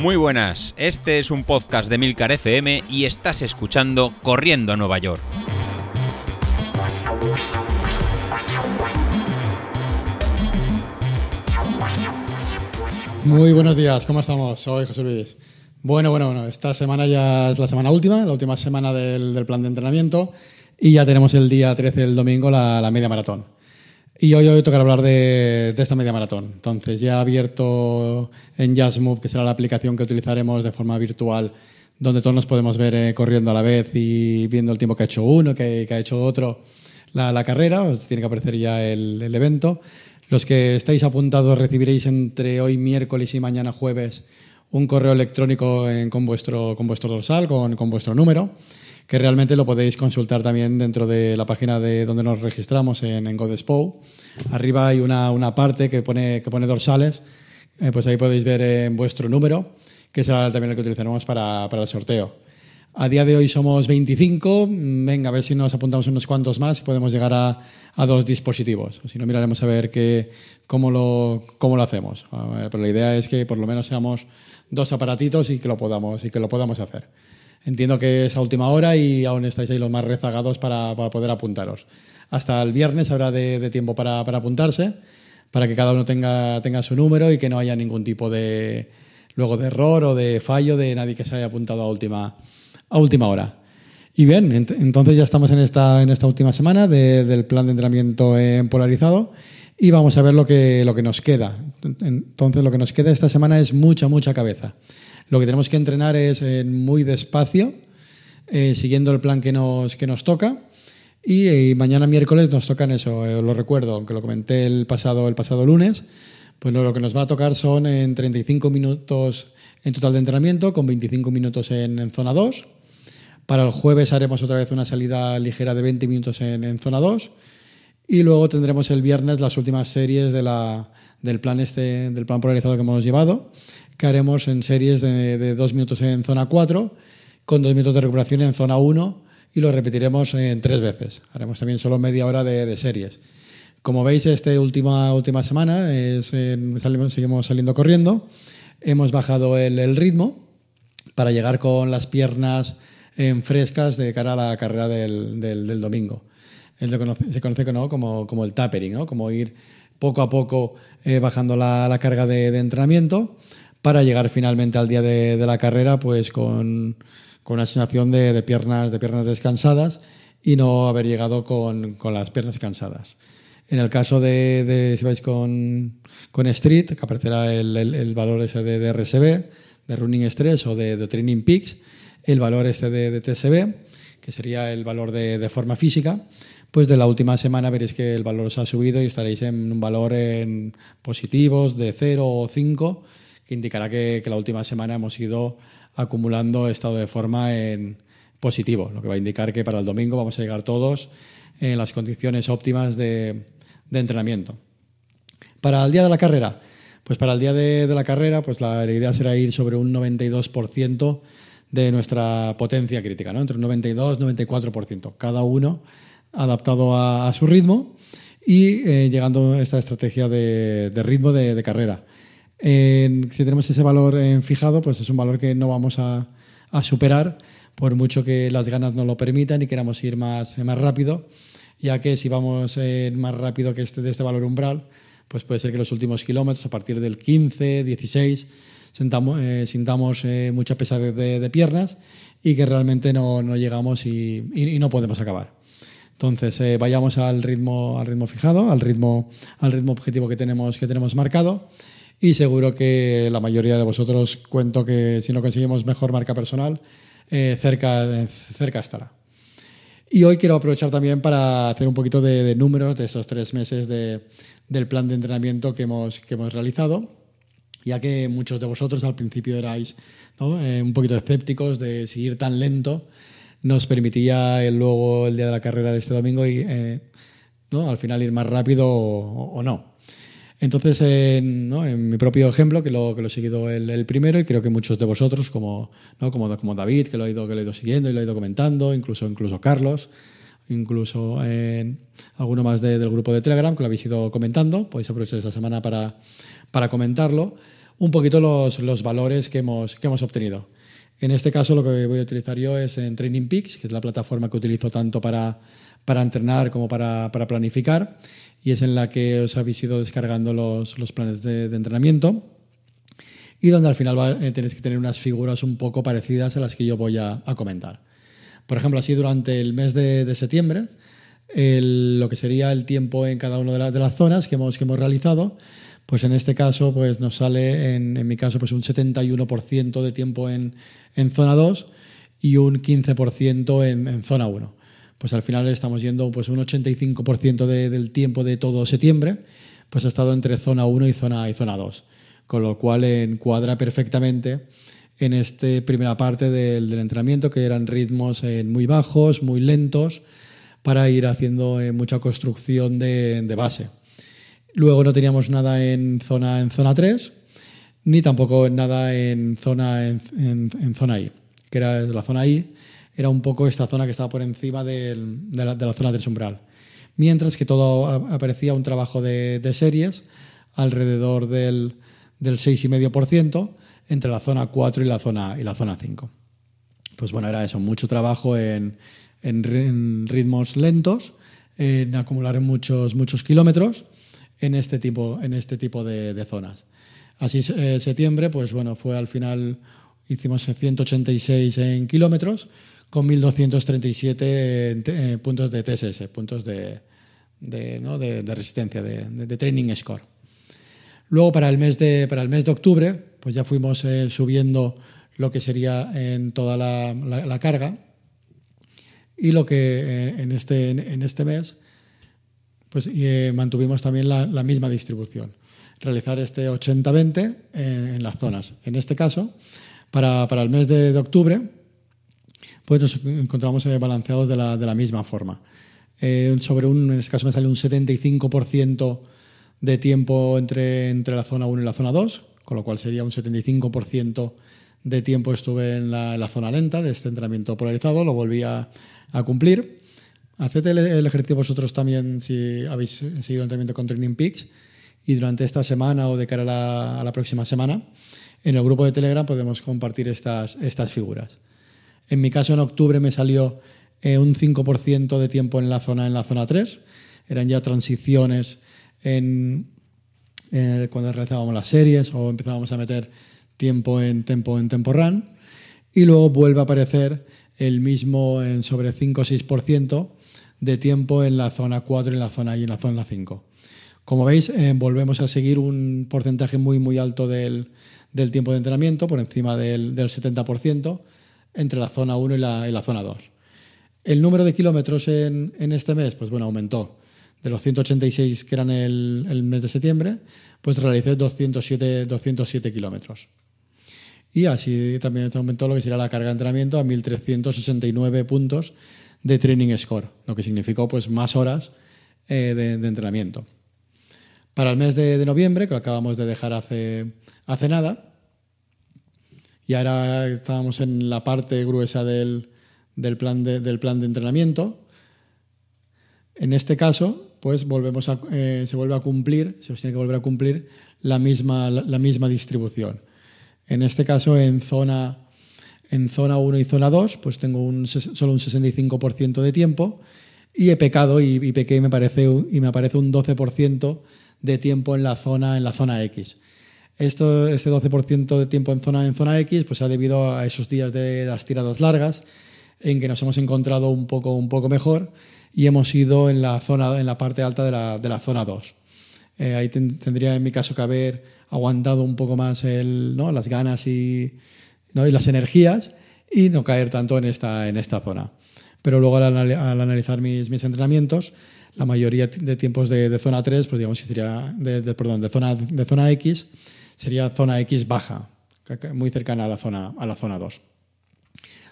Muy buenas, este es un podcast de Milcar FM y estás escuchando Corriendo a Nueva York. Muy buenos días, ¿cómo estamos? Soy José Luis. Bueno, bueno, bueno, esta semana ya es la semana última, la última semana del, plan de entrenamiento y ya tenemos el día 13 del domingo la, media maratón. Y hoy, hoy tocará hablar de, esta media maratón. Entonces, ya abierto en JazzMove, que será la aplicación que utilizaremos de forma virtual, donde todos nos podemos ver eh, corriendo a la vez y viendo el tiempo que ha hecho uno, que, ha hecho otro, la, carrera, os tiene que aparecer ya el, evento. Los que estáis apuntados recibiréis entre hoy miércoles y mañana jueves un correo electrónico con, vuestro, con vuestro dorsal, con, con, vuestro número, que realmente lo podéis consultar también dentro de la página de donde nos registramos en, en Godespo. Arriba hay una, una, parte que pone, que pone dorsales, eh, pues ahí podéis ver en vuestro número, que será también el que utilizaremos para, para el sorteo. A día de hoy somos 25. Venga, a ver si nos apuntamos unos cuantos más y podemos llegar a, a dos dispositivos. Si no, miraremos a ver qué, cómo, lo, cómo lo hacemos. Pero la idea es que por lo menos seamos dos aparatitos y que lo podamos, y que lo podamos hacer. Entiendo que es a última hora y aún estáis ahí los más rezagados para, para poder apuntaros. Hasta el viernes habrá de, de tiempo para, para, apuntarse, para que cada uno tenga, tenga su número y que no haya ningún tipo de, luego de error o de fallo de nadie que se haya apuntado a última, a última hora. Y bien, entonces ya estamos en esta, en esta última semana del plan de entrenamiento en polarizado y vamos a ver lo que, lo que nos queda. Entonces lo que nos queda esta semana es mucha, mucha cabeza. Lo que tenemos que entrenar es eh, muy despacio, eh, siguiendo el plan que nos, que nos toca. Y, eh, mañana miércoles nos tocan eso, lo recuerdo, aunque lo comenté el pasado, el pasado lunes, pues lo, que nos va a tocar son en 35 minutos en total de entrenamiento, con 25 minutos en, en zona 2 para el jueves haremos otra vez una salida ligera de 20 minutos en, zona 2 y luego tendremos el viernes las últimas series de la, del, plan este, del plan polarizado que hemos llevado, que haremos en series de, 2 minutos en zona 4 con 2 minutos de recuperación en zona 1 y lo repetiremos en tres veces. Haremos también solo media hora de, series. Como veis, esta última, última semana es, salimos, seguimos saliendo corriendo. Hemos bajado el, ritmo para llegar con las piernas en frescas de cara a la carrera del, del, domingo. se conoce como, como, el tapering, ¿no? como ir poco a poco eh, bajando la, la carga de, de, entrenamiento para llegar finalmente al día de, de la carrera pues con, con una sensación de, de, piernas, de piernas descansadas y no haber llegado con, con las piernas cansadas. En el caso de, si vais con, con, Street, que aparecerá el, el, valor ese de, RSB, de Running Stress o de, Training Peaks, el valor este de, TSB, que sería el valor de, forma física, pues de la última semana veréis que el valor os ha subido y estaréis en un valor en positivos de 0 o 5, que indicará que, la última semana hemos ido acumulando estado de forma en positivo, lo que va a indicar que para el domingo vamos a llegar todos en las condiciones óptimas de, entrenamiento. Para el día de la carrera, pues para el día de, la carrera, pues la, idea será ir sobre un 92% de nuestra potencia crítica, ¿no? entre un 92 y 94%, cada uno adaptado a, su ritmo y eh, llegando a esta estrategia de, ritmo de, carrera. si tenemos ese valor fijado, pues es un valor que no vamos a, superar por mucho que las ganas no lo permitan y queramos ir más, más rápido, ya que si vamos más rápido que este, de este valor umbral, pues puede ser que los últimos kilómetros, a partir del 15, 16, sentamos, eh, sintamos eh, mucha pesadez de, piernas y que realmente no, no llegamos y, no podemos acabar. Entonces, eh, vayamos al ritmo, al ritmo fijado, al ritmo, al ritmo objetivo que tenemos, que tenemos marcado y seguro que la mayoría de vosotros cuento que si no conseguimos mejor marca personal, cerca, cerca estará. Y hoy quiero aprovechar también para hacer un poquito de, de números de esos tres meses de, del plan de entrenamiento que hemos, que hemos realizado ya que muchos de vosotros al principio erais eh, un poquito escépticos de seguir tan lento, nos permitía el, luego el día de la carrera de este domingo y eh, ¿no? al final ir más rápido o, no. Entonces, en, mi propio ejemplo, que lo, que lo he seguido el, primero, y creo que muchos de vosotros, como, ¿no? como, como David, que lo, he ido, que lo he ido siguiendo y lo he ido comentando, incluso, incluso Carlos, incluso en alguno más del grupo de Telegram, que lo habéis ido comentando, podéis aprovechar esta semana para, para comentarlo. un poquito los, los valores que hemos, que hemos obtenido. En este caso lo que voy a utilizar yo es en Training Peaks, que es la plataforma que utilizo tanto para, para entrenar como para, para, planificar, y es en la que os habéis ido descargando los, los planes de, entrenamiento, y donde al final eh, tenéis que tener unas figuras un poco parecidas a las que yo voy a, comentar. Por ejemplo, así durante el mes de, septiembre, lo que sería el tiempo en cada una de, la, de las zonas que hemos, que hemos realizado, pues en este caso pues nos sale, en, mi caso, pues un 71% de tiempo en, zona 2 y un 15% en, en, zona 1. Pues al final estamos yendo pues un 85% de, del tiempo de todo septiembre, pues ha estado entre zona 1 y zona, y zona 2, con lo cual encuadra perfectamente en esta primera parte del, entrenamiento, que eran ritmos eh, muy bajos, muy lentos, para ir haciendo eh, mucha construcción de, base. Luego no teníamos nada en zona, en zona 3, ni tampoco nada en zona, en, zona I, que era la zona I, era un poco esta zona que estaba por encima de, la, zona del umbral. Mientras que todo aparecía un trabajo de, de series alrededor del, del 6,5% entre la zona 4 y la zona, y la zona 5. Pues bueno, era eso, mucho trabajo en, en ritmos lentos, en acumular muchos, muchos kilómetros en este tipo, en este tipo de, zonas. Así, eh, septiembre, pues bueno, fue al final, hicimos 186 en kilómetros con 1.237 eh, puntos de TSS, puntos de, ¿no? de, resistencia, de, training score. Luego, para el mes de, para el mes de octubre, pues ya fuimos eh, subiendo lo que sería en toda la, la, la carga. Y lo que eh, en, este, en este mes, pues eh, mantuvimos también la, misma distribución realizar este 80-20 en, las zonas. En este caso, para, para el mes de, octubre, pues nos encontramos eh, balanceados de la, de la misma forma. Eh, sobre un, en este caso me sale un 75% de tiempo entre, entre la zona 1 y la zona 2, con lo cual sería un 75% de tiempo estuve en la, en la, zona lenta de este entrenamiento polarizado, lo volví a cumplir. Haced el, ejercicio vosotros también si habéis seguido el entrenamiento con Training Peaks y durante esta semana o de cara a la, próxima semana, en el grupo de Telegram podemos compartir estas, estas figuras. En mi caso, en octubre me salió eh, un 5% de tiempo en la zona en la zona 3. Eran ya transiciones en, cuando realizábamos las series o empezábamos a meter tiempo en tempo en tempo run. Y luego vuelve a aparecer el mismo en sobre 5 o 6% de tiempo en la zona 4 y en la zona y en la zona 5. Como veis, eh, volvemos a seguir un porcentaje muy, muy alto del, del tiempo de entrenamiento, por encima del, del 70%, entre la zona 1 y la, y la, zona 2. El número de kilómetros en, en, este mes, pues bueno, aumentó. De los 186 que eran el, el mes de septiembre, pues realicé 207, 207 kilómetros. Y así también aumentó lo que será la carga de entrenamiento a 1.369 puntos de training score, lo que significó pues más horas eh, de, entrenamiento para el mes de, noviembre, que lo acabamos de dejar hace, hace nada. Y ahora estábamos en la parte gruesa del, del, plan, de, del plan de entrenamiento. En este caso, pues volvemos a, eh, se vuelve a cumplir, se tiene que volver a cumplir la misma, la misma distribución. En este caso, en zona, en zona 1 y zona 2, pues tengo solo un 65% de tiempo y he pecado y, pequé me, parece, y me aparece un 12% de tiempo en la zona, en la zona X. Esto, este 12% de tiempo en zona, en zona X pues ha debido a esos días de las tiradas largas en que nos hemos encontrado un poco, un poco mejor y hemos ido en la, zona, en la parte alta de la, de la zona 2. Eh, ahí ten, tendría en mi caso que haber aguantado un poco más el, ¿no? las ganas y, ¿no? y las energías y no caer tanto en esta, en esta zona. Pero luego al, al analizar mis, mis entrenamientos, la mayoría de tiempos de, zona 3, pues digamos que sería, de, perdón, de zona, de zona X, sería zona X baja, muy cercana a la zona, a la zona 2.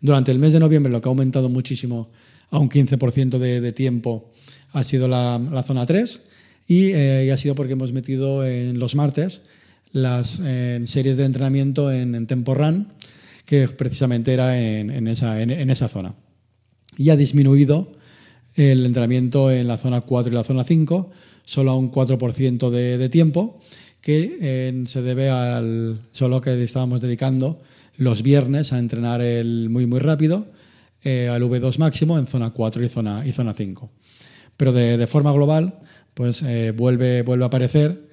Durante el mes de noviembre lo que ha aumentado muchísimo a un 15% de, de, tiempo ha sido la, zona 3 y, eh, y, ha sido porque hemos metido en los martes las series de entrenamiento en, en, Tempo Run, que precisamente era en, esa, en, esa zona. Y ha disminuido el entrenamiento en la zona 4 y la zona 5, solo a un 4% de, de, tiempo, que se debe al solo que estábamos dedicando los viernes a entrenar el muy muy rápido eh, al V2 máximo en zona 4 y zona, y zona 5. Pero de, de forma global, pues eh, vuelve, vuelve a aparecer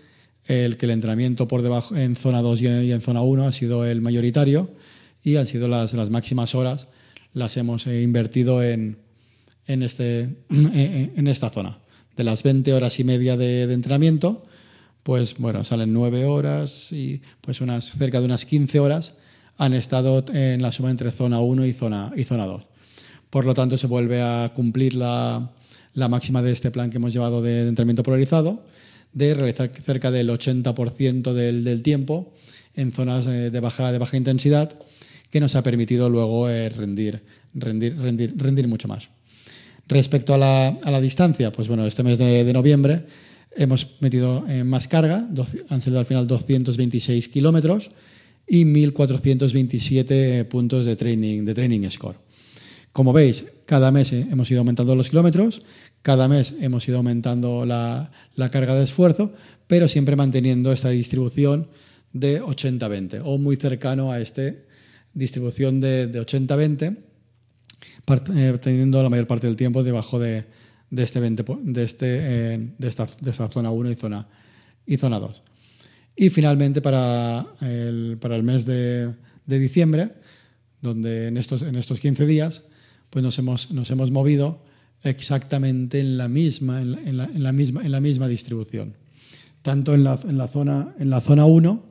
el que el entrenamiento por debajo en zona 2 y en zona 1 ha sido el mayoritario y han sido las, las máximas horas, las hemos eh, invertido en, en, este, en esta zona. De las 20 horas y media de, entrenamiento, pues bueno, salen 9 horas y pues unas, cerca de unas 15 horas han estado en la suma entre zona 1 y zona, y zona 2. Por lo tanto, se vuelve a cumplir la, la máxima de este plan que hemos llevado de, entrenamiento polarizado, de realizar cerca del 80% del, del, tiempo en zonas eh, de baja, de baja intensidad, que nos ha permitido luego eh, rendir, rendir, rendir, rendir mucho más. Respecto a la, a la, distancia, pues bueno, este mes de, noviembre hemos metido eh, más carga, han sido al final 226 kilómetros y 1.427 puntos de training, de training score. Como veis, cada mes eh, hemos ido aumentando los kilómetros, cada mes hemos ido aumentando la, la carga de esfuerzo, pero siempre manteniendo esta distribución de 80-20 o muy cercano a esta distribución de, de 80-20, eh, teniendo la mayor parte del tiempo debajo de, de este 20, de, este, eh, de, esta, de esta zona 1 y zona, y zona 2. Y finalmente para el, para el mes de, de diciembre, donde en estos, en estos 15 días pues nos hemos, nos hemos movido exactamente en la misma, en la, en la, en la misma, en la misma distribución. Tanto en la, en la, zona, en la zona 1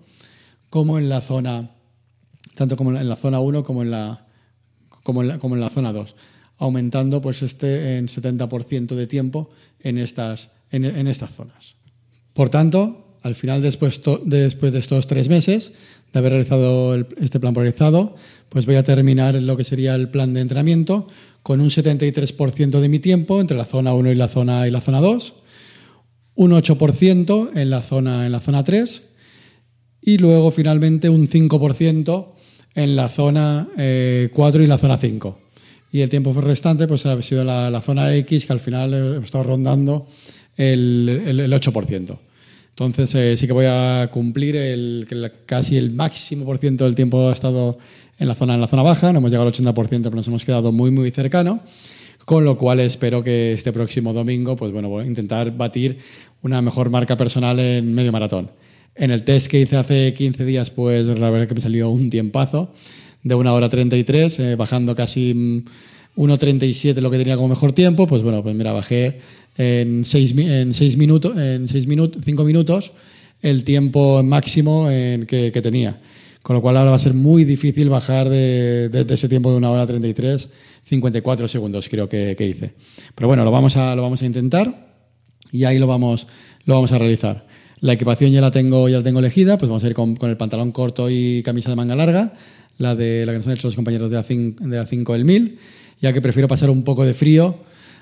como en la zona, tanto como en la zona 1 como en la, como en la, como en la zona 2, aumentando pues este en 70% de tiempo en estas, en, en estas zonas. Por tanto, al final, después, de estos tres meses de haber realizado este plan polarizado, pues voy a terminar lo que sería el plan de entrenamiento con un 73% de mi tiempo entre la zona 1 y la zona, y la zona 2, un 8% en la zona, en la zona 3 y luego finalmente un 5% en la zona eh, 4 y la zona 5. Y el tiempo restante pues ha sido la, zona X que al final he estado rondando el, el 8%. Entonces eh, sí que voy a cumplir casi el máximo por ciento del tiempo ha estado en la zona, en la zona baja, no hemos llegado al 80%, pero nos hemos quedado muy, muy cercano, con lo cual espero que este próximo domingo, pues bueno, voy a intentar batir una mejor marca personal en medio maratón. En el test que hice hace 15 días, pues la verdad que me salió un tiempazo de una hora 33, eh, bajando casi 1.37 lo que tenía como mejor tiempo, pues bueno, pues mira, bajé en 6 en seis minutos, en seis minutos, 5 minutos el tiempo máximo en que, tenía. Con lo cual ahora va a ser muy difícil bajar de, ese tiempo de una hora 33, 54 segundos creo que, hice. Pero bueno, lo vamos a, lo vamos a intentar y ahí lo vamos, lo vamos a realizar. La equipación ya la tengo, ya la tengo elegida, pues vamos a ir con, con el pantalón corto y camisa de manga larga, la de la que nos han hecho los compañeros de A5, de A5 el 1000, ya que prefiero pasar un poco de frío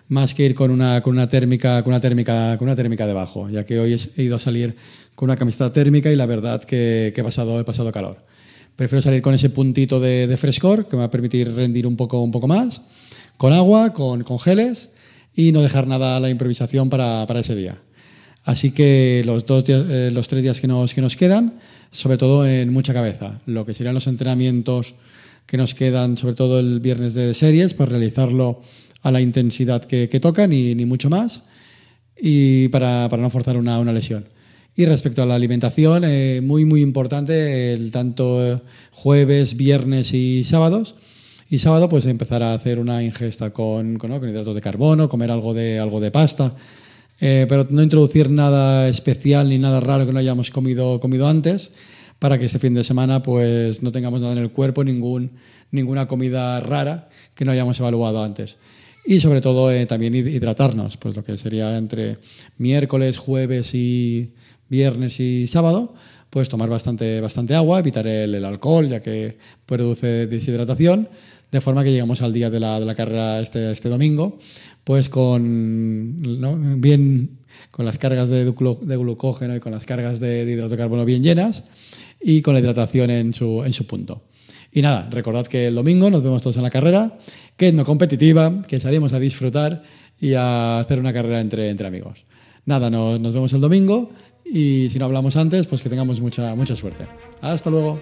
más que ir con una, con una térmica con una térmica con una térmica debajo, ya que hoy he ido a salir con una camiseta térmica y la verdad que, que he pasado he pasado calor. Prefiero salir con ese puntito de, frescor que me va a permitir rendir un poco un poco más, con agua, con, con geles y no dejar nada a la improvisación para, para ese día. Así que los, dos días, eh, los tres días que nos, que nos quedan, sobre todo en mucha cabeza, lo que serían los entrenamientos que nos quedan, sobre todo el viernes de series, para realizarlo a la intensidad que, que ni, mucho más, y para, para no forzar una, una, lesión. Y respecto a la alimentación, eh, muy, muy importante, el tanto jueves, viernes y sábados. Y sábado, pues empezar a hacer una ingesta con, con hidratos de carbono, comer algo de, algo de pasta, eh, pero no introducir nada especial ni nada raro que no hayamos comido, comido antes, para que este fin de semana pues no tengamos nada en el cuerpo, ningún, ninguna comida rara que no hayamos evaluado antes. Y sobre todo eh, también hidratarnos, pues lo que sería entre miércoles, jueves y viernes y sábado, pues tomar bastante, bastante agua, evitar el, alcohol, ya que produce deshidratación, de forma que llegamos al día de la, de la carrera este, este domingo, pues con bien con las cargas de, de, glucógeno y con las cargas de, de hidrato de carbono bien llenas y con la hidratación en su, en su punto. Y nada, recordad que el domingo nos vemos todos en la carrera, que es no competitiva, que salimos a disfrutar y a hacer una carrera entre, entre amigos. Nada, nos, nos vemos el domingo Y si no hablamos antes, pues que tengamos mucha, mucha suerte. Hasta luego.